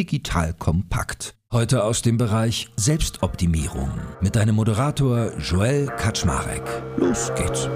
digital kompakt. Heute aus dem Bereich Selbstoptimierung mit deinem Moderator Joel Kaczmarek. Los geht's.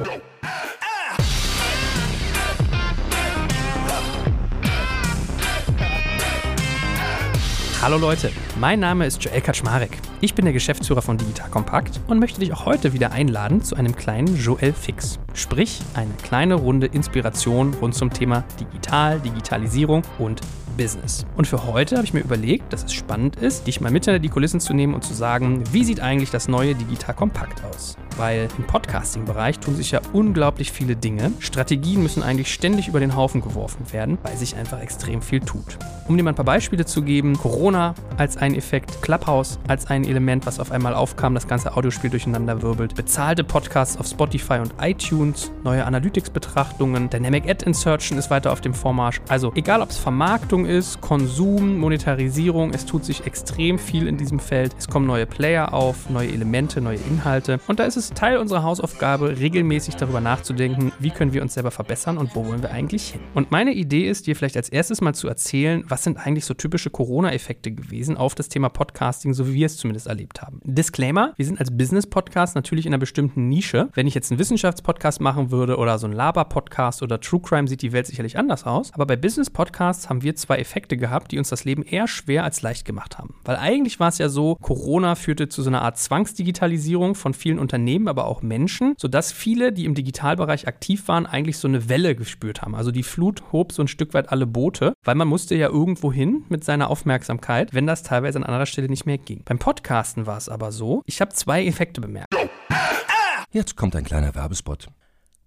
Hallo Leute, mein Name ist Joel Kaczmarek. Ich bin der Geschäftsführer von Digital Compact und möchte dich auch heute wieder einladen zu einem kleinen Joel Fix. Sprich, eine kleine Runde Inspiration rund zum Thema Digital, Digitalisierung und Business. Und für heute habe ich mir überlegt, dass es spannend ist, dich mal mit hinter die Kulissen zu nehmen und zu sagen, wie sieht eigentlich das neue Digital Compact aus? Weil im Podcasting-Bereich tun sich ja unglaublich viele Dinge. Strategien müssen eigentlich ständig über den Haufen geworfen werden, weil sich einfach extrem viel tut. Um dir mal ein paar Beispiele zu geben, Corona als ein Effekt, Clubhouse als ein Element, was auf einmal aufkam, das ganze Audiospiel durcheinander wirbelt, bezahlte Podcasts auf Spotify und iTunes, neue Analytics-Betrachtungen, Dynamic Ad Insertion ist weiter auf dem Vormarsch. Also egal, ob es Vermarktung ist, Konsum, Monetarisierung, es tut sich extrem viel in diesem Feld. Es kommen neue Player auf, neue Elemente, neue Inhalte und da ist es ist Teil unserer Hausaufgabe, regelmäßig darüber nachzudenken, wie können wir uns selber verbessern und wo wollen wir eigentlich hin. Und meine Idee ist, dir vielleicht als erstes mal zu erzählen, was sind eigentlich so typische Corona-Effekte gewesen auf das Thema Podcasting, so wie wir es zumindest erlebt haben. Disclaimer, wir sind als Business-Podcast natürlich in einer bestimmten Nische. Wenn ich jetzt einen Wissenschaftspodcast machen würde oder so einen Laber-Podcast oder True Crime, sieht die Welt sicherlich anders aus. Aber bei Business-Podcasts haben wir zwei Effekte gehabt, die uns das Leben eher schwer als leicht gemacht haben. Weil eigentlich war es ja so, Corona führte zu so einer Art Zwangsdigitalisierung von vielen Unternehmen Unternehmen, aber auch Menschen, sodass viele, die im Digitalbereich aktiv waren, eigentlich so eine Welle gespürt haben. Also die Flut hob so ein Stück weit alle Boote, weil man musste ja irgendwo hin mit seiner Aufmerksamkeit, wenn das teilweise an anderer Stelle nicht mehr ging. Beim Podcasten war es aber so, ich habe zwei Effekte bemerkt. Jetzt kommt ein kleiner Werbespot.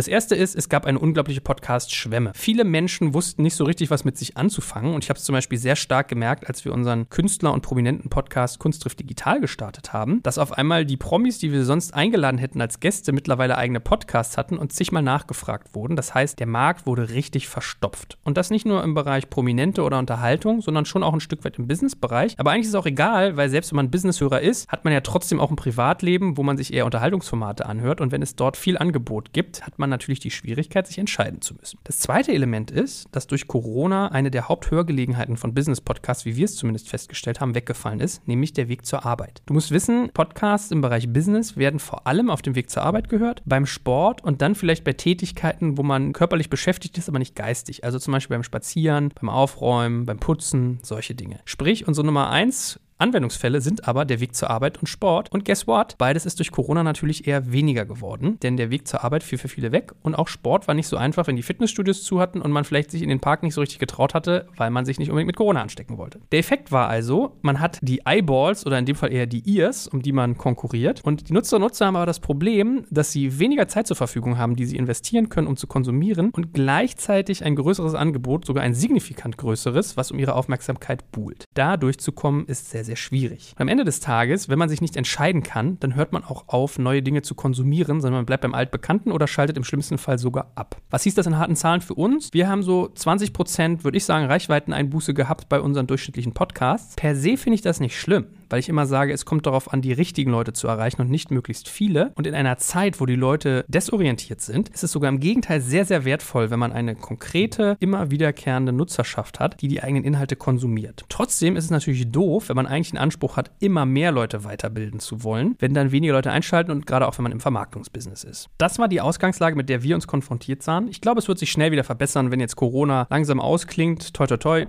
Das erste ist, es gab eine unglaubliche Podcast-Schwemme. Viele Menschen wussten nicht so richtig, was mit sich anzufangen. Und ich habe es zum Beispiel sehr stark gemerkt, als wir unseren Künstler- und prominenten Podcast Kunst trifft digital gestartet haben, dass auf einmal die Promis, die wir sonst eingeladen hätten als Gäste, mittlerweile eigene Podcasts hatten und zigmal nachgefragt wurden. Das heißt, der Markt wurde richtig verstopft. Und das nicht nur im Bereich Prominente oder Unterhaltung, sondern schon auch ein Stück weit im Businessbereich. Aber eigentlich ist es auch egal, weil selbst wenn man Businesshörer ist, hat man ja trotzdem auch ein Privatleben, wo man sich eher Unterhaltungsformate anhört. Und wenn es dort viel Angebot gibt, hat man natürlich die Schwierigkeit, sich entscheiden zu müssen. Das zweite Element ist, dass durch Corona eine der Haupthörgelegenheiten von Business-Podcasts, wie wir es zumindest festgestellt haben, weggefallen ist, nämlich der Weg zur Arbeit. Du musst wissen, Podcasts im Bereich Business werden vor allem auf dem Weg zur Arbeit gehört, beim Sport und dann vielleicht bei Tätigkeiten, wo man körperlich beschäftigt ist, aber nicht geistig. Also zum Beispiel beim Spazieren, beim Aufräumen, beim Putzen, solche Dinge. Sprich, unsere Nummer eins Anwendungsfälle sind aber der Weg zur Arbeit und Sport. Und guess what? Beides ist durch Corona natürlich eher weniger geworden, denn der Weg zur Arbeit fiel für viele weg und auch Sport war nicht so einfach, wenn die Fitnessstudios zu hatten und man vielleicht sich in den Park nicht so richtig getraut hatte, weil man sich nicht unbedingt mit Corona anstecken wollte. Der Effekt war also, man hat die Eyeballs oder in dem Fall eher die Ears, um die man konkurriert. Und die Nutzer und Nutzer haben aber das Problem, dass sie weniger Zeit zur Verfügung haben, die sie investieren können, um zu konsumieren und gleichzeitig ein größeres Angebot, sogar ein signifikant größeres, was um ihre Aufmerksamkeit buhlt. Da durchzukommen ist sehr, sehr sehr schwierig. am Ende des Tages, wenn man sich nicht entscheiden kann, dann hört man auch auf, neue Dinge zu konsumieren, sondern man bleibt beim Altbekannten oder schaltet im schlimmsten Fall sogar ab. Was hieß das in harten Zahlen für uns? Wir haben so 20 Prozent, würde ich sagen, Reichweiteneinbuße gehabt bei unseren durchschnittlichen Podcasts. Per se finde ich das nicht schlimm weil ich immer sage, es kommt darauf an, die richtigen Leute zu erreichen und nicht möglichst viele. Und in einer Zeit, wo die Leute desorientiert sind, ist es sogar im Gegenteil sehr, sehr wertvoll, wenn man eine konkrete, immer wiederkehrende Nutzerschaft hat, die die eigenen Inhalte konsumiert. Trotzdem ist es natürlich doof, wenn man eigentlich den Anspruch hat, immer mehr Leute weiterbilden zu wollen, wenn dann weniger Leute einschalten und gerade auch wenn man im Vermarktungsbusiness ist. Das war die Ausgangslage, mit der wir uns konfrontiert sahen. Ich glaube, es wird sich schnell wieder verbessern, wenn jetzt Corona langsam ausklingt. Toi, toi, toi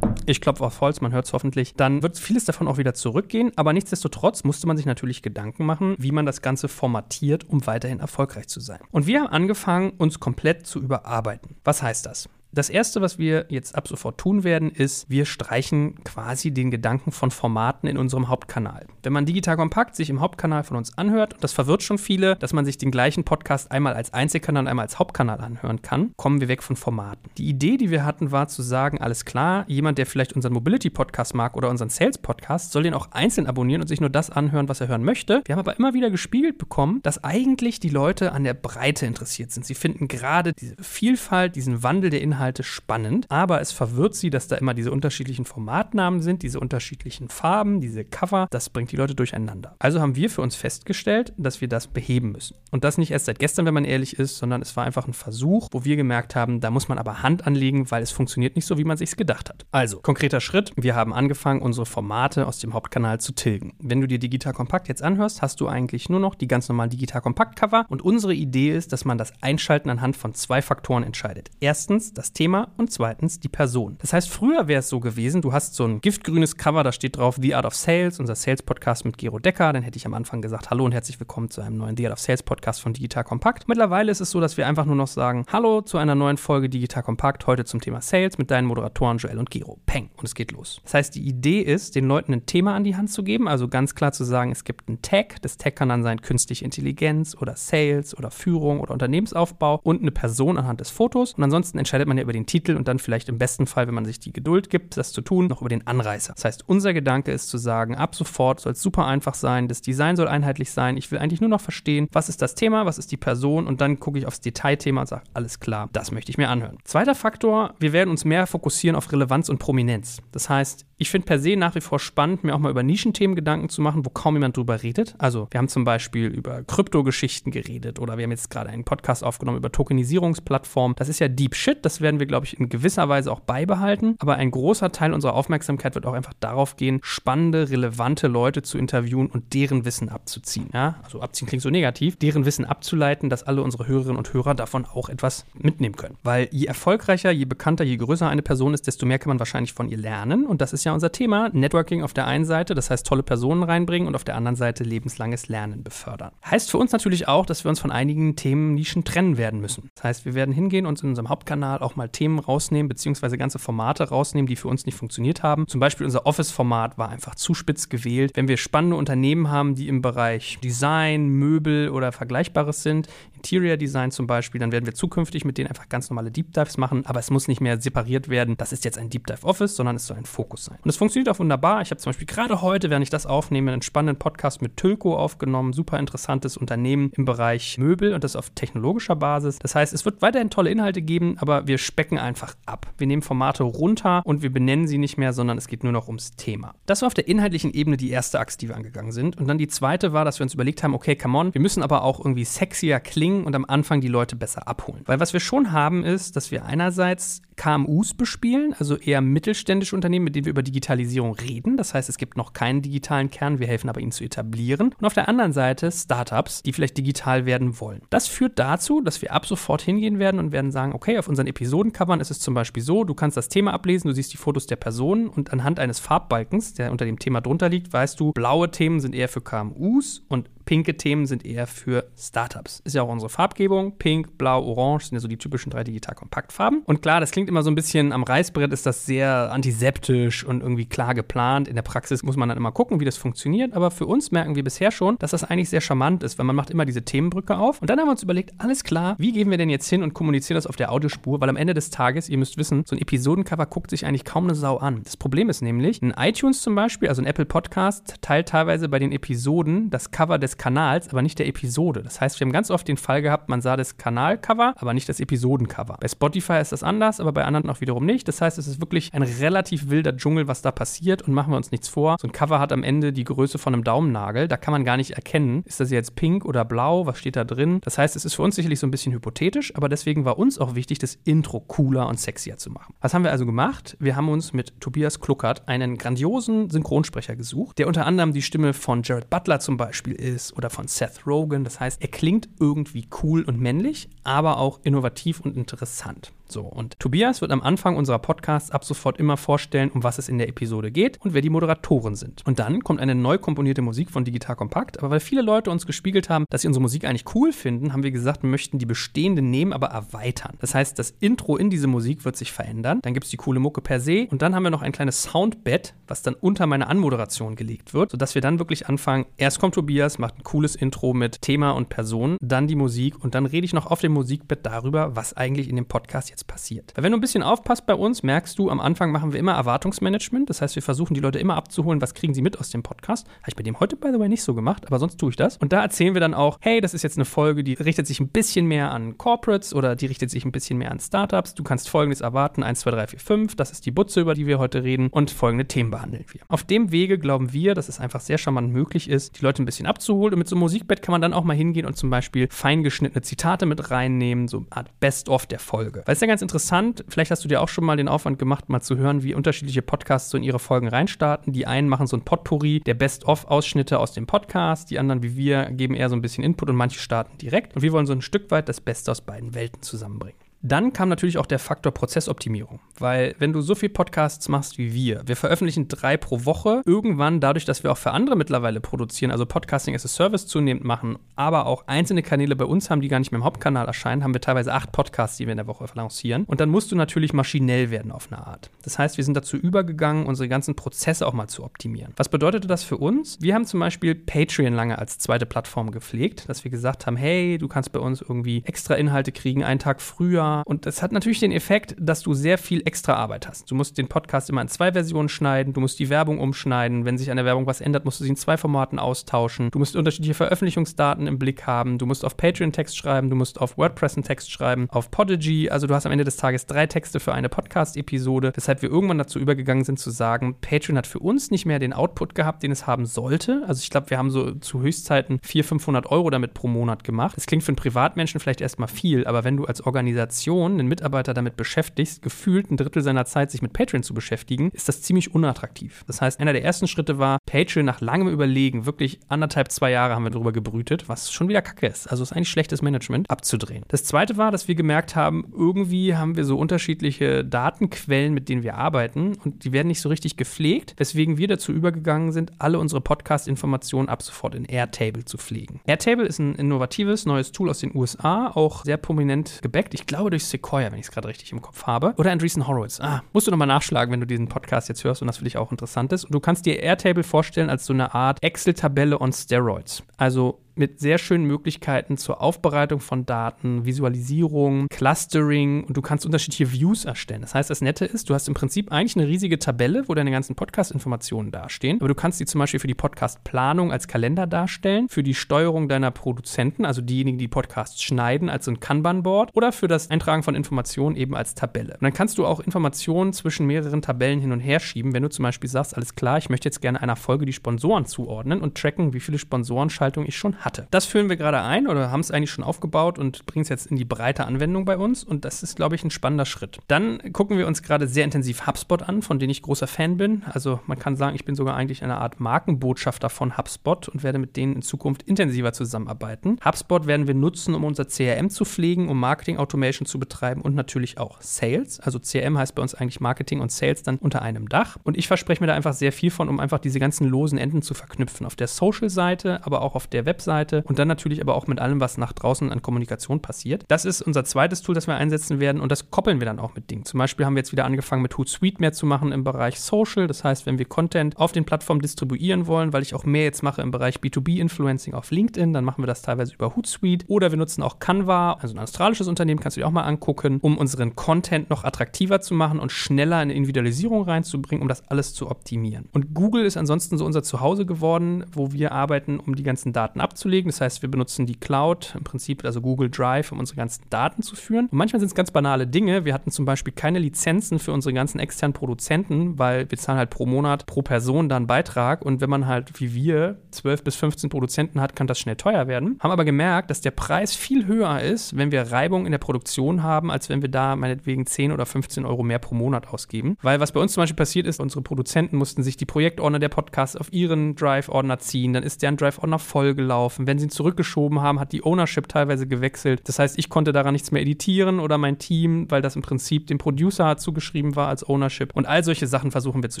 ich klopfe auf Holz, man hört es hoffentlich, dann wird vieles davon auch wieder zurückgehen. Aber nichtsdestotrotz musste man sich natürlich Gedanken machen, wie man das Ganze formatiert, um weiterhin erfolgreich zu sein. Und wir haben angefangen, uns komplett zu überarbeiten. Was heißt das? Das erste, was wir jetzt ab sofort tun werden, ist, wir streichen quasi den Gedanken von Formaten in unserem Hauptkanal. Wenn man Digital Kompakt sich im Hauptkanal von uns anhört, und das verwirrt schon viele, dass man sich den gleichen Podcast einmal als Einzelkanal und einmal als Hauptkanal anhören kann, kommen wir weg von Formaten. Die Idee, die wir hatten, war zu sagen, alles klar, jemand, der vielleicht unseren Mobility Podcast mag oder unseren Sales Podcast, soll den auch einzeln abonnieren und sich nur das anhören, was er hören möchte. Wir haben aber immer wieder gespiegelt bekommen, dass eigentlich die Leute an der Breite interessiert sind. Sie finden gerade diese Vielfalt, diesen Wandel der Inhalte Inhalte spannend, aber es verwirrt sie, dass da immer diese unterschiedlichen Formatnamen sind, diese unterschiedlichen Farben, diese Cover. Das bringt die Leute durcheinander. Also haben wir für uns festgestellt, dass wir das beheben müssen. Und das nicht erst seit gestern, wenn man ehrlich ist, sondern es war einfach ein Versuch, wo wir gemerkt haben, da muss man aber Hand anlegen, weil es funktioniert nicht so, wie man sich gedacht hat. Also, konkreter Schritt, wir haben angefangen, unsere Formate aus dem Hauptkanal zu tilgen. Wenn du dir Digital Kompakt jetzt anhörst, hast du eigentlich nur noch die ganz normalen Digital Kompakt Cover und unsere Idee ist, dass man das Einschalten anhand von zwei Faktoren entscheidet. Erstens das Thema und zweitens die Person. Das heißt, früher wäre es so gewesen, du hast so ein giftgrünes Cover, da steht drauf The Art of Sales, unser Sales-Podcast mit Gero Decker. Dann hätte ich am Anfang gesagt, hallo und herzlich willkommen zu einem neuen The Art of Sales-Podcast von Digital Kompakt. Mittlerweile ist es so, dass wir einfach nur noch sagen, hallo zu einer neuen Folge Digital Kompakt, heute zum Thema Sales mit deinen Moderatoren Joel und Gero. Peng, und es geht los. Das heißt, die Idee ist, den Leuten ein Thema an die Hand zu geben, also ganz klar zu sagen, es gibt einen Tag. Das Tag kann dann sein künstliche Intelligenz oder Sales oder Führung oder Unternehmensaufbau und eine Person anhand des Fotos. Und ansonsten entscheidet man ja über den Titel Titel und dann vielleicht im besten Fall, wenn man sich die Geduld gibt, das zu tun, noch über den Anreißer. Das heißt, unser Gedanke ist zu sagen, ab sofort soll es super einfach sein, das Design soll einheitlich sein. Ich will eigentlich nur noch verstehen, was ist das Thema, was ist die Person und dann gucke ich aufs Detailthema und sage, alles klar, das möchte ich mir anhören. Zweiter Faktor, wir werden uns mehr fokussieren auf Relevanz und Prominenz. Das heißt, ich finde per se nach wie vor spannend, mir auch mal über Nischenthemen Gedanken zu machen, wo kaum jemand drüber redet. Also, wir haben zum Beispiel über Kryptogeschichten geredet oder wir haben jetzt gerade einen Podcast aufgenommen über Tokenisierungsplattformen. Das ist ja Deep Shit, das werden wir, glaube ich, in gewisser Weise auch beibehalten. Aber ein großer Teil unserer Aufmerksamkeit wird auch einfach darauf gehen, spannende, relevante Leute zu interviewen und deren Wissen abzuziehen. Ja? Also, abziehen klingt so negativ, deren Wissen abzuleiten, dass alle unsere Hörerinnen und Hörer davon auch etwas mitnehmen können. Weil je erfolgreicher, je bekannter, je größer eine Person ist, desto mehr kann man wahrscheinlich von ihr lernen. Und das ist ja ja unser Thema. Networking auf der einen Seite, das heißt tolle Personen reinbringen und auf der anderen Seite lebenslanges Lernen befördern. Heißt für uns natürlich auch, dass wir uns von einigen Themennischen trennen werden müssen. Das heißt, wir werden hingehen und in unserem Hauptkanal auch mal Themen rausnehmen, beziehungsweise ganze Formate rausnehmen, die für uns nicht funktioniert haben. Zum Beispiel unser Office-Format war einfach zu spitz gewählt. Wenn wir spannende Unternehmen haben, die im Bereich Design, Möbel oder Vergleichbares sind, Interior Design zum Beispiel, dann werden wir zukünftig mit denen einfach ganz normale Deep Dives machen, aber es muss nicht mehr separiert werden. Das ist jetzt ein Deep Dive Office, sondern es soll ein Fokus sein. Und es funktioniert auch wunderbar. Ich habe zum Beispiel gerade heute, während ich das aufnehme, einen spannenden Podcast mit Tölko aufgenommen. Super interessantes Unternehmen im Bereich Möbel und das auf technologischer Basis. Das heißt, es wird weiterhin tolle Inhalte geben, aber wir specken einfach ab. Wir nehmen Formate runter und wir benennen sie nicht mehr, sondern es geht nur noch ums Thema. Das war auf der inhaltlichen Ebene die erste Achse, die wir angegangen sind. Und dann die zweite war, dass wir uns überlegt haben, okay, come on, wir müssen aber auch irgendwie sexier klingen und am Anfang die Leute besser abholen. Weil was wir schon haben, ist, dass wir einerseits KMUs bespielen, also eher mittelständische Unternehmen, mit denen wir über Digitalisierung reden. Das heißt, es gibt noch keinen digitalen Kern, wir helfen aber, ihn zu etablieren. Und auf der anderen Seite Startups, die vielleicht digital werden wollen. Das führt dazu, dass wir ab sofort hingehen werden und werden sagen, okay, auf unseren Episodencovern ist es zum Beispiel so, du kannst das Thema ablesen, du siehst die Fotos der Personen und anhand eines Farbbalkens, der unter dem Thema drunter liegt, weißt du, blaue Themen sind eher für KMUs und pinke Themen sind eher für Startups. Ist ja auch unsere Farbgebung. Pink, Blau, Orange sind ja so die typischen drei Digital-Kompaktfarben. Und klar, das klingt immer so ein bisschen am Reißbrett, ist das sehr antiseptisch und irgendwie klar geplant. In der Praxis muss man dann immer gucken, wie das funktioniert. Aber für uns merken wir bisher schon, dass das eigentlich sehr charmant ist, weil man macht immer diese Themenbrücke auf. Und dann haben wir uns überlegt, alles klar, wie gehen wir denn jetzt hin und kommunizieren das auf der Audiospur? Weil am Ende des Tages, ihr müsst wissen, so ein Episodencover guckt sich eigentlich kaum eine Sau an. Das Problem ist nämlich, ein iTunes zum Beispiel, also ein Apple Podcast, teilt teilweise bei den Episoden das Cover des Kanals, aber nicht der Episode. Das heißt, wir haben ganz oft den Fall gehabt, man sah das Kanalcover, aber nicht das Episodencover. Bei Spotify ist das anders, aber bei anderen auch wiederum nicht. Das heißt, es ist wirklich ein relativ wilder Dschungel, was da passiert und machen wir uns nichts vor. So ein Cover hat am Ende die Größe von einem Daumennagel. Da kann man gar nicht erkennen, ist das jetzt pink oder blau, was steht da drin. Das heißt, es ist für uns sicherlich so ein bisschen hypothetisch, aber deswegen war uns auch wichtig, das Intro cooler und sexier zu machen. Was haben wir also gemacht? Wir haben uns mit Tobias Kluckert einen grandiosen Synchronsprecher gesucht, der unter anderem die Stimme von Jared Butler zum Beispiel ist oder von Seth Rogen. Das heißt, er klingt irgendwie cool und männlich, aber auch innovativ und interessant. So, und Tobias wird am Anfang unserer Podcasts ab sofort immer vorstellen, um was es in der Episode geht und wer die Moderatoren sind. Und dann kommt eine neu komponierte Musik von Digital Kompakt. Aber weil viele Leute uns gespiegelt haben, dass sie unsere Musik eigentlich cool finden, haben wir gesagt, wir möchten die bestehende nehmen, aber erweitern. Das heißt, das Intro in diese Musik wird sich verändern. Dann gibt es die coole Mucke per se. Und dann haben wir noch ein kleines Soundbed, was dann unter meine Anmoderation gelegt wird, sodass wir dann wirklich anfangen. Erst kommt Tobias, macht ein cooles Intro mit Thema und Person, dann die Musik und dann rede ich noch auf dem Musikbett darüber, was eigentlich in dem Podcast jetzt jetzt passiert. Weil wenn du ein bisschen aufpasst bei uns, merkst du, am Anfang machen wir immer Erwartungsmanagement. Das heißt, wir versuchen die Leute immer abzuholen, was kriegen sie mit aus dem Podcast. Habe ich bei dem heute, by the way, nicht so gemacht, aber sonst tue ich das. Und da erzählen wir dann auch, hey, das ist jetzt eine Folge, die richtet sich ein bisschen mehr an Corporates oder die richtet sich ein bisschen mehr an Startups. Du kannst folgendes erwarten: 1, 2, 3, 4, 5. Das ist die Butze, über die wir heute reden. Und folgende Themen behandeln wir. Auf dem Wege glauben wir, dass es einfach sehr charmant möglich ist, die Leute ein bisschen abzuholen. Und mit so einem Musikbett kann man dann auch mal hingehen und zum Beispiel feingeschnittene Zitate mit reinnehmen, so eine Art Best-of der Folge. Weil es ja ganz interessant, vielleicht hast du dir auch schon mal den Aufwand gemacht, mal zu hören, wie unterschiedliche Podcasts so in ihre Folgen reinstarten. Die einen machen so ein Potpourri der Best-of-Ausschnitte aus dem Podcast, die anderen wie wir geben eher so ein bisschen Input und manche starten direkt. Und wir wollen so ein Stück weit das Beste aus beiden Welten zusammenbringen. Dann kam natürlich auch der Faktor Prozessoptimierung, weil wenn du so viel Podcasts machst wie wir, wir veröffentlichen drei pro Woche, irgendwann dadurch, dass wir auch für andere mittlerweile produzieren, also Podcasting as a Service zunehmend machen, aber auch einzelne Kanäle bei uns haben, die gar nicht mehr im Hauptkanal erscheinen, haben wir teilweise acht Podcasts, die wir in der Woche lancieren. Und dann musst du natürlich maschinell werden auf eine Art. Das heißt, wir sind dazu übergegangen, unsere ganzen Prozesse auch mal zu optimieren. Was bedeutete das für uns? Wir haben zum Beispiel Patreon lange als zweite Plattform gepflegt, dass wir gesagt haben, hey, du kannst bei uns irgendwie extra Inhalte kriegen, einen Tag früher und das hat natürlich den Effekt, dass du sehr viel extra Arbeit hast. Du musst den Podcast immer in zwei Versionen schneiden, du musst die Werbung umschneiden. Wenn sich an der Werbung was ändert, musst du sie in zwei Formaten austauschen. Du musst unterschiedliche Veröffentlichungsdaten im Blick haben. Du musst auf Patreon Text schreiben, du musst auf WordPress einen Text schreiben, auf Podigy. Also du hast am Ende des Tages drei Texte für eine Podcast-Episode. Weshalb wir irgendwann dazu übergegangen sind zu sagen, Patreon hat für uns nicht mehr den Output gehabt, den es haben sollte. Also ich glaube, wir haben so zu Höchstzeiten 400, 500 Euro damit pro Monat gemacht. Das klingt für einen Privatmenschen vielleicht erstmal viel, aber wenn du als Organisation Organisation einen Mitarbeiter damit beschäftigst, gefühlt ein Drittel seiner Zeit sich mit Patreon zu beschäftigen, ist das ziemlich unattraktiv. Das heißt, einer der ersten Schritte war, Patreon nach langem Überlegen, wirklich anderthalb, zwei Jahre haben wir darüber gebrütet, was schon wieder kacke ist. Also ist eigentlich schlechtes Management, abzudrehen. Das zweite war, dass wir gemerkt haben, irgendwie haben wir so unterschiedliche Datenquellen, mit denen wir arbeiten und die werden nicht so richtig gepflegt, weswegen wir dazu übergegangen sind, alle unsere Podcast-Informationen ab sofort in Airtable zu pflegen. Airtable ist ein innovatives neues Tool aus den USA, auch sehr prominent gebackt. Ich glaube, durch Sequoia, wenn ich es gerade richtig im Kopf habe. Oder Andreessen Horowitz. Ah, musst du nochmal nachschlagen, wenn du diesen Podcast jetzt hörst und das für dich auch interessant ist. Und du kannst dir Airtable vorstellen als so eine Art Excel-Tabelle on Steroids. Also mit sehr schönen Möglichkeiten zur Aufbereitung von Daten, Visualisierung, Clustering und du kannst unterschiedliche Views erstellen. Das heißt, das Nette ist, du hast im Prinzip eigentlich eine riesige Tabelle, wo deine ganzen Podcast-Informationen dastehen, aber du kannst die zum Beispiel für die Podcast-Planung als Kalender darstellen, für die Steuerung deiner Produzenten, also diejenigen, die Podcasts schneiden, als so ein Kanban-Board oder für das Eintragen von Informationen eben als Tabelle. Und dann kannst du auch Informationen zwischen mehreren Tabellen hin und her schieben, wenn du zum Beispiel sagst, alles klar, ich möchte jetzt gerne einer Folge die Sponsoren zuordnen und tracken, wie viele Sponsorenschaltungen ich schon hatte hatte. Das führen wir gerade ein oder haben es eigentlich schon aufgebaut und bringen es jetzt in die breite Anwendung bei uns. Und das ist, glaube ich, ein spannender Schritt. Dann gucken wir uns gerade sehr intensiv HubSpot an, von denen ich großer Fan bin. Also man kann sagen, ich bin sogar eigentlich eine Art Markenbotschafter von HubSpot und werde mit denen in Zukunft intensiver zusammenarbeiten. HubSpot werden wir nutzen, um unser CRM zu pflegen, um Marketing Automation zu betreiben und natürlich auch Sales. Also CRM heißt bei uns eigentlich Marketing und Sales dann unter einem Dach. Und ich verspreche mir da einfach sehr viel von, um einfach diese ganzen losen Enden zu verknüpfen. Auf der Social-Seite, aber auch auf der Webseite Seite und dann natürlich aber auch mit allem, was nach draußen an Kommunikation passiert. Das ist unser zweites Tool, das wir einsetzen werden und das koppeln wir dann auch mit Dingen. Zum Beispiel haben wir jetzt wieder angefangen mit Hootsuite mehr zu machen im Bereich Social. Das heißt, wenn wir Content auf den Plattformen distribuieren wollen, weil ich auch mehr jetzt mache im Bereich B2B-Influencing auf LinkedIn, dann machen wir das teilweise über Hootsuite oder wir nutzen auch Canva, also ein australisches Unternehmen, kannst du dir auch mal angucken, um unseren Content noch attraktiver zu machen und schneller in Individualisierung reinzubringen, um das alles zu optimieren. Und Google ist ansonsten so unser Zuhause geworden, wo wir arbeiten, um die ganzen Daten abzunehmen abzulegen. Das heißt, wir benutzen die Cloud, im Prinzip also Google Drive, um unsere ganzen Daten zu führen. Und manchmal sind es ganz banale Dinge. Wir hatten zum Beispiel keine Lizenzen für unsere ganzen externen Produzenten, weil wir zahlen halt pro Monat, pro Person dann Beitrag. Und wenn man halt wie wir 12 bis 15 Produzenten hat, kann das schnell teuer werden. Haben aber gemerkt, dass der Preis viel höher ist, wenn wir Reibung in der Produktion haben, als wenn wir da meinetwegen 10 oder 15 Euro mehr pro Monat ausgeben. Weil was bei uns zum Beispiel passiert ist, unsere Produzenten mussten sich die Projektordner der Podcasts auf ihren Drive-Ordner ziehen. Dann ist deren Drive-Ordner vollgelaufen. Wenn sie ihn zurückgeschoben haben, hat die Ownership teilweise gewechselt. Das heißt, ich konnte daran nichts mehr editieren oder mein Team, weil das im Prinzip dem Producer zugeschrieben war als Ownership. Und all solche Sachen versuchen wir zu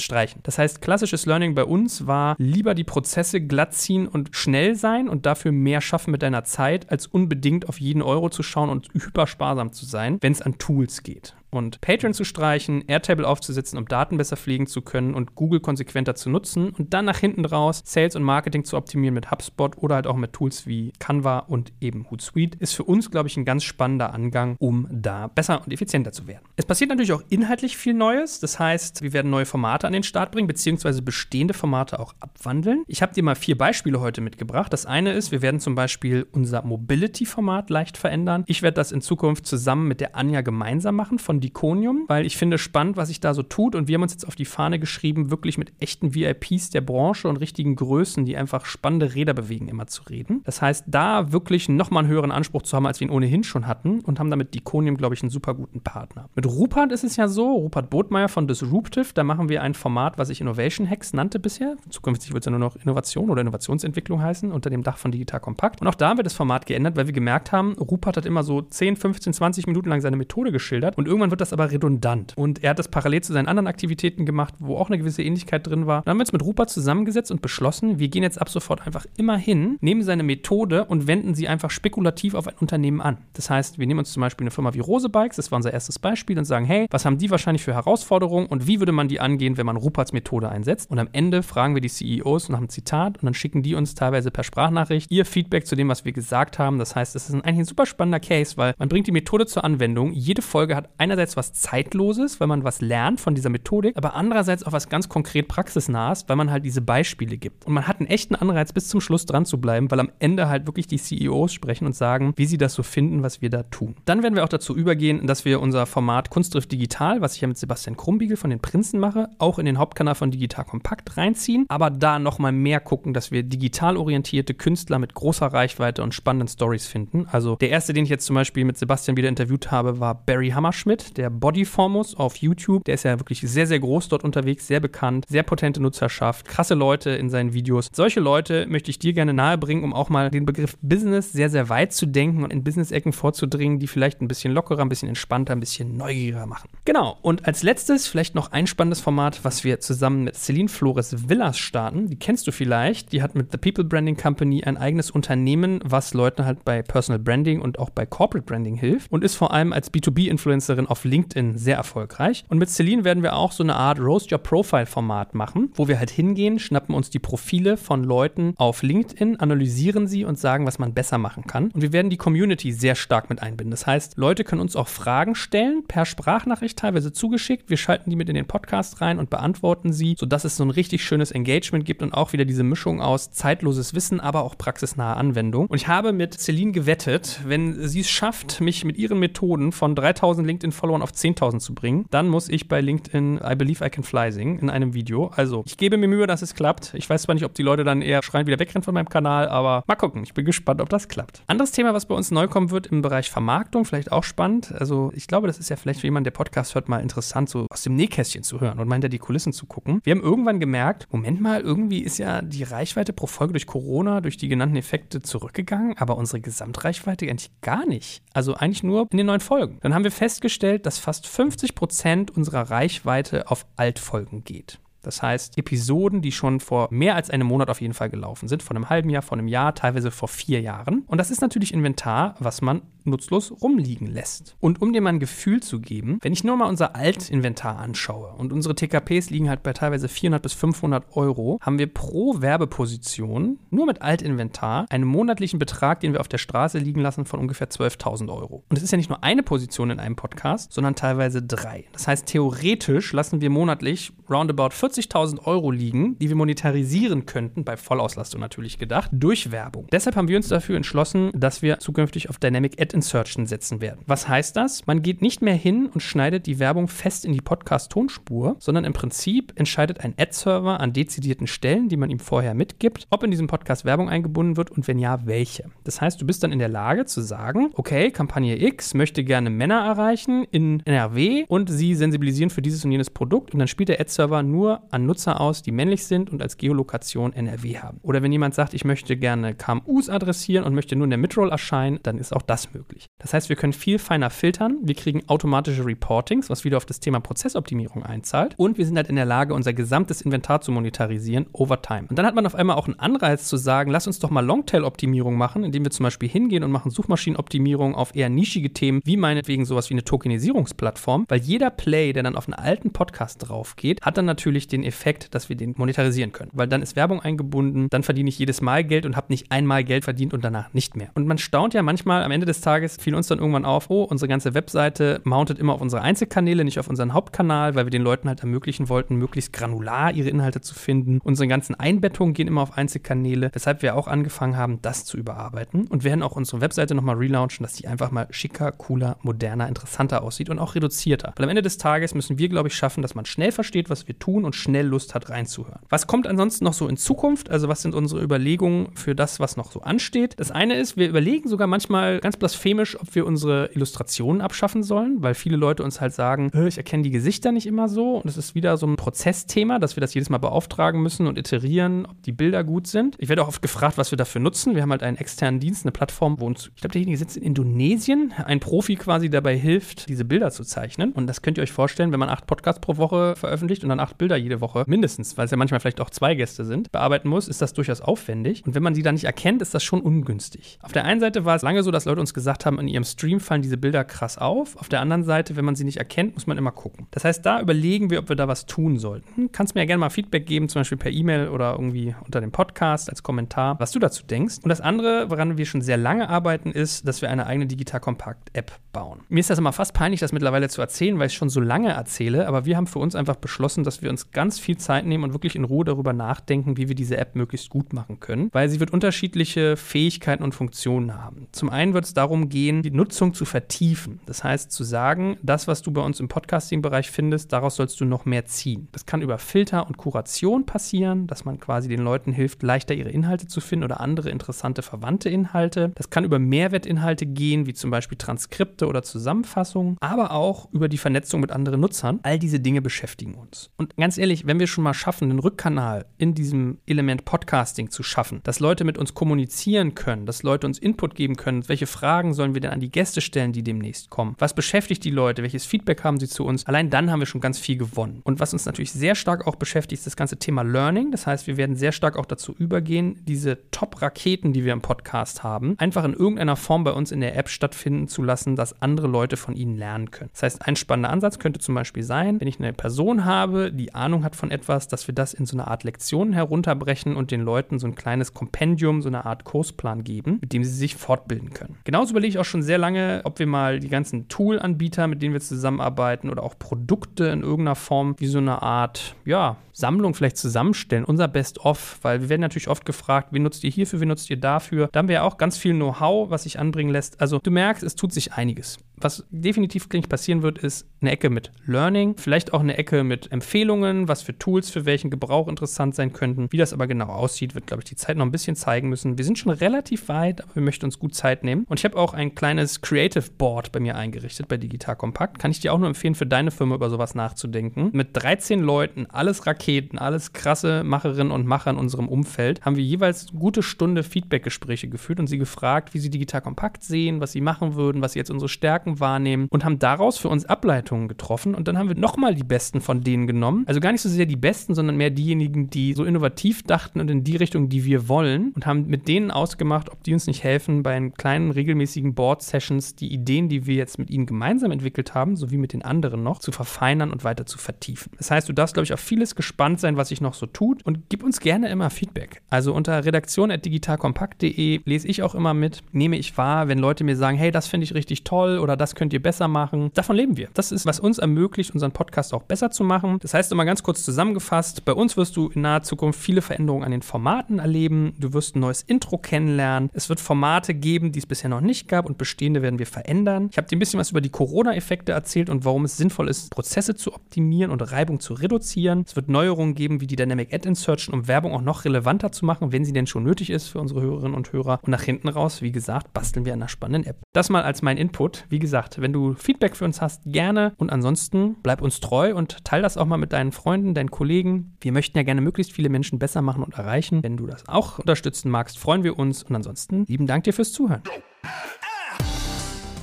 streichen. Das heißt, klassisches Learning bei uns war lieber die Prozesse glatt ziehen und schnell sein und dafür mehr schaffen mit deiner Zeit, als unbedingt auf jeden Euro zu schauen und hypersparsam zu sein, wenn es an Tools geht und Patreon zu streichen, Airtable aufzusetzen, um Daten besser pflegen zu können und Google konsequenter zu nutzen und dann nach hinten raus Sales und Marketing zu optimieren mit HubSpot oder halt auch mit Tools wie Canva und eben Hootsuite, ist für uns, glaube ich, ein ganz spannender Angang, um da besser und effizienter zu werden. Es passiert natürlich auch inhaltlich viel Neues. Das heißt, wir werden neue Formate an den Start bringen, beziehungsweise bestehende Formate auch abwandeln. Ich habe dir mal vier Beispiele heute mitgebracht. Das eine ist, wir werden zum Beispiel unser Mobility-Format leicht verändern. Ich werde das in Zukunft zusammen mit der Anja gemeinsam machen von Diconium, weil ich finde spannend, was sich da so tut. Und wir haben uns jetzt auf die Fahne geschrieben, wirklich mit echten VIPs der Branche und richtigen Größen, die einfach spannende Räder bewegen, immer zu reden. Das heißt, da wirklich nochmal einen höheren Anspruch zu haben, als wir ihn ohnehin schon hatten und haben damit Diconium, glaube ich, einen super guten Partner. Mit Rupert ist es ja so, Rupert Botmeier von Disruptive, da machen wir ein Format, was ich Innovation Hacks nannte bisher. Zukünftig wird es ja nur noch Innovation oder Innovationsentwicklung heißen, unter dem Dach von Digital Kompakt. Und auch da haben wir das Format geändert, weil wir gemerkt haben, Rupert hat immer so 10, 15, 20 Minuten lang seine Methode geschildert und irgendwann wird das aber redundant. Und er hat das parallel zu seinen anderen Aktivitäten gemacht, wo auch eine gewisse Ähnlichkeit drin war. Dann haben wir uns mit Rupert zusammengesetzt und beschlossen, wir gehen jetzt ab sofort einfach immer hin, nehmen seine Methode und wenden sie einfach spekulativ auf ein Unternehmen an. Das heißt, wir nehmen uns zum Beispiel eine Firma wie Rose Bikes, das war unser erstes Beispiel, und sagen, hey, was haben die wahrscheinlich für Herausforderungen und wie würde man die angehen, wenn man Ruperts Methode einsetzt? Und am Ende fragen wir die CEOs nach einem Zitat und dann schicken die uns teilweise per Sprachnachricht ihr Feedback zu dem, was wir gesagt haben. Das heißt, es ist eigentlich ein super spannender Case, weil man bringt die Methode zur Anwendung. Jede Folge hat einerseits was Zeitloses, weil man was lernt von dieser Methodik, aber andererseits auch was ganz konkret praxisnahes, weil man halt diese Beispiele gibt. Und man hat einen echten Anreiz, bis zum Schluss dran zu bleiben, weil am Ende halt wirklich die CEOs sprechen und sagen, wie sie das so finden, was wir da tun. Dann werden wir auch dazu übergehen, dass wir unser Format Kunstdrift Digital, was ich ja mit Sebastian Krumbiegel von den Prinzen mache, auch in den Hauptkanal von Digital Kompakt reinziehen, aber da nochmal mehr gucken, dass wir digital orientierte Künstler mit großer Reichweite und spannenden Stories finden. Also der erste, den ich jetzt zum Beispiel mit Sebastian wieder interviewt habe, war Barry Hammerschmidt, der Bodyformus auf YouTube. Der ist ja wirklich sehr, sehr groß dort unterwegs, sehr bekannt, sehr potente Nutzerschaft, krasse Leute in seinen Videos. Solche Leute möchte ich dir gerne nahebringen, um auch mal den Begriff Business sehr, sehr weit zu denken und in Business-Ecken vorzudringen, die vielleicht ein bisschen lockerer, ein bisschen entspannter, ein bisschen neugieriger machen. Genau. Und als letztes vielleicht noch ein spannendes Format, was wir zusammen mit Celine Flores Villas starten. Die kennst du vielleicht. Die hat mit The People Branding Company ein eigenes Unternehmen, was Leuten halt bei Personal Branding und auch bei Corporate Branding hilft und ist vor allem als B2B-Influencerin auf LinkedIn sehr erfolgreich. Und mit Celine werden wir auch so eine Art Roast Your Profile Format machen, wo wir halt hingehen, schnappen uns die Profile von Leuten auf LinkedIn, analysieren sie und sagen, was man besser machen kann. Und wir werden die Community sehr stark mit einbinden. Das heißt, Leute können uns auch Fragen stellen, per Sprachnachricht teilweise zugeschickt. Wir schalten die mit in den Podcast rein und beantworten sie, sodass es so ein richtig schönes Engagement gibt und auch wieder diese Mischung aus zeitloses Wissen, aber auch praxisnahe Anwendung. Und ich habe mit Celine gewettet, wenn sie es schafft, mich mit ihren Methoden von 3000 LinkedIn-Followern auf 10.000 zu bringen, dann muss ich bei LinkedIn I Believe I Can Fly singen in einem Video. Also, ich gebe mir Mühe, dass es klappt. Ich weiß zwar nicht, ob die Leute dann eher schreien, wieder wegrennen von meinem Kanal, aber mal gucken. Ich bin gespannt, ob das klappt. Anderes Thema, was bei uns neu kommen wird im Bereich Vermarktung, vielleicht auch spannend. Also, ich glaube, das ist ja vielleicht für jemanden, der Podcast hört, mal interessant, so aus dem Nähkästchen zu hören und meint ja die Kulissen zu gucken. Wir haben irgendwann gemerkt, Moment mal, irgendwie ist ja die Reichweite pro Folge durch Corona, durch die genannten Effekte zurückgegangen, aber unsere Gesamtreichweite eigentlich gar nicht. Also eigentlich nur in den neuen Folgen. Dann haben wir festgestellt, dass fast 50 Prozent unserer Reichweite auf Altfolgen geht. Das heißt, Episoden, die schon vor mehr als einem Monat auf jeden Fall gelaufen sind, von einem halben Jahr, von einem Jahr, teilweise vor vier Jahren. Und das ist natürlich Inventar, was man nutzlos rumliegen lässt. Und um dir mal ein Gefühl zu geben, wenn ich nur mal unser Altinventar anschaue und unsere TKPs liegen halt bei teilweise 400 bis 500 Euro, haben wir pro Werbeposition nur mit Altinventar einen monatlichen Betrag, den wir auf der Straße liegen lassen, von ungefähr 12.000 Euro. Und es ist ja nicht nur eine Position in einem Podcast, sondern teilweise drei. Das heißt, theoretisch lassen wir monatlich roundabout 40 40.000 Euro liegen, die wir monetarisieren könnten, bei Vollauslastung natürlich gedacht, durch Werbung. Deshalb haben wir uns dafür entschlossen, dass wir zukünftig auf Dynamic Ad Insertion setzen werden. Was heißt das? Man geht nicht mehr hin und schneidet die Werbung fest in die Podcast-Tonspur, sondern im Prinzip entscheidet ein Ad-Server an dezidierten Stellen, die man ihm vorher mitgibt, ob in diesem Podcast Werbung eingebunden wird und wenn ja, welche. Das heißt, du bist dann in der Lage zu sagen, okay, Kampagne X möchte gerne Männer erreichen in NRW und sie sensibilisieren für dieses und jenes Produkt und dann spielt der Ad-Server nur an Nutzer aus, die männlich sind und als Geolokation NRW haben. Oder wenn jemand sagt, ich möchte gerne KMUs adressieren und möchte nur in der Midroll erscheinen, dann ist auch das möglich. Das heißt, wir können viel feiner filtern, wir kriegen automatische Reportings, was wieder auf das Thema Prozessoptimierung einzahlt und wir sind halt in der Lage, unser gesamtes Inventar zu monetarisieren over time. Und dann hat man auf einmal auch einen Anreiz zu sagen, lass uns doch mal Longtail-Optimierung machen, indem wir zum Beispiel hingehen und machen Suchmaschinenoptimierung auf eher nischige Themen, wie meinetwegen sowas wie eine Tokenisierungsplattform, weil jeder Play, der dann auf einen alten Podcast drauf geht, hat dann natürlich den Effekt, dass wir den monetarisieren können, weil dann ist Werbung eingebunden, dann verdiene ich jedes Mal Geld und habe nicht einmal Geld verdient und danach nicht mehr. Und man staunt ja manchmal am Ende des Tages, fiel uns dann irgendwann auf, oh, unsere ganze Webseite mountet immer auf unsere Einzelkanäle, nicht auf unseren Hauptkanal, weil wir den Leuten halt ermöglichen wollten, möglichst granular ihre Inhalte zu finden. Unsere ganzen Einbettungen gehen immer auf Einzelkanäle, weshalb wir auch angefangen haben, das zu überarbeiten und werden auch unsere Webseite nochmal relaunchen, dass die einfach mal schicker, cooler, moderner, interessanter aussieht und auch reduzierter. Weil am Ende des Tages müssen wir, glaube ich, schaffen, dass man schnell versteht, was wir tun und schnell Lust hat, reinzuhören. Was kommt ansonsten noch so in Zukunft? Also was sind unsere Überlegungen für das, was noch so ansteht? Das eine ist, wir überlegen sogar manchmal ganz blasphemisch, ob wir unsere Illustrationen abschaffen sollen, weil viele Leute uns halt sagen, ich erkenne die Gesichter nicht immer so und es ist wieder so ein Prozessthema, dass wir das jedes Mal beauftragen müssen und iterieren, ob die Bilder gut sind. Ich werde auch oft gefragt, was wir dafür nutzen. Wir haben halt einen externen Dienst, eine Plattform, wo uns, ich glaube, derjenige sitzt in Indonesien, ein Profi quasi dabei hilft, diese Bilder zu zeichnen. Und das könnt ihr euch vorstellen, wenn man acht Podcasts pro Woche veröffentlicht und dann acht Bilder jede Woche, mindestens, weil es ja manchmal vielleicht auch zwei Gäste sind, bearbeiten muss, ist das durchaus aufwendig. Und wenn man sie dann nicht erkennt, ist das schon ungünstig. Auf der einen Seite war es lange so, dass Leute uns gesagt haben, in ihrem Stream fallen diese Bilder krass auf. Auf der anderen Seite, wenn man sie nicht erkennt, muss man immer gucken. Das heißt, da überlegen wir, ob wir da was tun sollten. Kannst mir ja gerne mal Feedback geben, zum Beispiel per E-Mail oder irgendwie unter dem Podcast als Kommentar, was du dazu denkst. Und das andere, woran wir schon sehr lange arbeiten, ist, dass wir eine eigene Digital Compact App bauen. Mir ist das immer fast peinlich, das mittlerweile zu erzählen, weil ich es schon so lange erzähle, aber wir haben für uns einfach beschlossen, dass wir uns ganz viel Zeit nehmen und wirklich in Ruhe darüber nachdenken, wie wir diese App möglichst gut machen können, weil sie wird unterschiedliche Fähigkeiten und Funktionen haben. Zum einen wird es darum gehen, die Nutzung zu vertiefen. Das heißt, zu sagen, das, was du bei uns im Podcasting-Bereich findest, daraus sollst du noch mehr ziehen. Das kann über Filter und Kuration passieren, dass man quasi den Leuten hilft, leichter ihre Inhalte zu finden oder andere interessante verwandte Inhalte. Das kann über Mehrwertinhalte gehen, wie zum Beispiel Transkripte oder Zusammenfassungen, aber auch über die Vernetzung mit anderen Nutzern. All diese Dinge beschäftigen uns. Und ganz ehrlich, wenn wir schon mal schaffen, einen Rückkanal in diesem Element Podcasting zu schaffen, dass Leute mit uns kommunizieren können, dass Leute uns Input geben können, welche Fragen sollen wir denn an die Gäste stellen, die demnächst kommen? Was beschäftigt die Leute? Welches Feedback haben sie zu uns? Allein dann haben wir schon ganz viel gewonnen. Und was uns natürlich sehr stark auch beschäftigt, ist das ganze Thema Learning. Das heißt, wir werden sehr stark auch dazu übergehen, diese Top-Raketen, die wir im Podcast haben, einfach in irgendeiner Form bei uns in der App stattfinden zu lassen, dass andere Leute von ihnen lernen können. Das heißt, ein spannender Ansatz könnte zum Beispiel sein, wenn ich eine Person habe, die Ahnung hat von etwas, dass wir das in so eine Art Lektion herunterbrechen und den Leuten so ein kleines Kompendium, so eine Art Kursplan geben, mit dem sie sich fortbilden können. Genauso überlege ich auch schon sehr lange, ob wir mal die ganzen Tool-Anbieter, mit denen wir zusammenarbeiten oder auch Produkte in irgendeiner Form wie so eine Art, ja, Sammlung vielleicht zusammenstellen, unser Best-of, weil wir werden natürlich oft gefragt, wen nutzt ihr hierfür, wen nutzt ihr dafür. Da haben wir ja auch ganz viel Know-how, was sich anbringen lässt. Also du merkst, es tut sich einiges. Was definitiv nicht passieren wird, ist eine Ecke mit Learning, vielleicht auch eine Ecke mit Empfehlungen, was für Tools für welchen Gebrauch interessant sein könnten. Wie das aber genau aussieht, wird, glaube ich, die Zeit noch ein bisschen zeigen müssen. Wir sind schon relativ weit, aber wir möchten uns gut Zeit nehmen. Und ich habe auch ein kleines Creative Board bei mir eingerichtet bei Digital Compact. Kann ich dir auch nur empfehlen, für deine Firma über sowas nachzudenken. Mit 13 Leuten, alles Raketen, alles krasse Macherinnen und Macher in unserem Umfeld, haben wir jeweils eine gute Stunde Feedback-Gespräche geführt und sie gefragt, wie sie Digital Compact sehen, was sie machen würden, was sie jetzt unsere Stärken wahrnehmen und haben daraus für uns Ableitungen getroffen. Und dann haben wir nochmal die besten von denen genommen. Also gar nicht so sehr die besten, sondern mehr diejenigen, die so innovativ dachten und in die Richtung, die wir wollen und haben mit denen ausgemacht, ob die uns nicht helfen, bei kleinen regelmäßigen Board-Sessions die Ideen, die wir jetzt mit ihnen gemeinsam entwickelt haben, sowie mit den anderen noch, zu verfeinern und weiter zu vertiefen. Das heißt, du darfst, glaube ich, auf vieles gespannt sein, was sich noch so tut und gib uns gerne immer Feedback. Also unter redaktion.digitalkompakt.de lese ich auch immer mit, nehme ich wahr, wenn Leute mir sagen, hey, das finde ich richtig toll oder das könnt ihr besser machen. Davon leben wir. Das ist, was uns ermöglicht, unseren Podcast auch besser zu machen. Das heißt, immer ganz kurz zusammengefasst, bei uns wirst du in naher Zukunft viele Veränderungen an den Formaten erleben. Du wirst ein neues Intro kennenlernen. Es wird Formate geben, die es bisher noch nicht gab und bestehende werden wir verändern. Ich habe dir ein bisschen was über die Corona-Effekte erzählt und warum es sinnvoll ist, Prozesse zu optimieren und Reibung zu reduzieren. Es wird Neuerungen geben, wie die Dynamic Ad Insertion, um Werbung auch noch relevanter zu machen, wenn sie denn schon nötig ist für unsere Hörerinnen und Hörer. Und nach hinten raus, wie gesagt, basteln wir an einer spannenden App. Das mal als mein Input. Wie gesagt, wenn du Feedback für uns hast, gerne. Und ansonsten bleib uns treu und teile das auch mal mit deinen Freunden, deinen Kollegen. Wir möchten ja gerne möglichst viele Menschen besser machen und erreichen. Wenn du das auch unterstützen magst, freuen wir uns. Und ansonsten lieben Dank dir fürs Zuhören.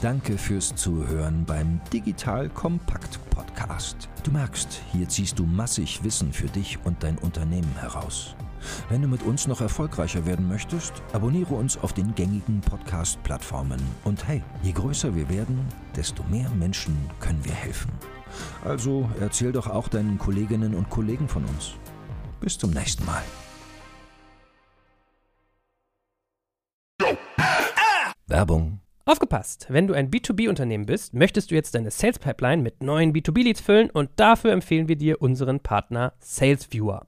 Danke fürs Zuhören beim Digital Kompakt Podcast. Du merkst, hier ziehst du massig Wissen für dich und dein Unternehmen heraus. Wenn du mit uns noch erfolgreicher werden möchtest, abonniere uns auf den gängigen Podcast-Plattformen. Und hey, je größer wir werden, desto mehr Menschen können wir helfen. Also erzähl doch auch deinen Kolleginnen und Kollegen von uns. Bis zum nächsten Mal. Werbung Aufgepasst! Wenn du ein B2B-Unternehmen bist, möchtest du jetzt deine Sales Pipeline mit neuen B2B-Leads füllen und dafür empfehlen wir dir unseren Partner SalesViewer.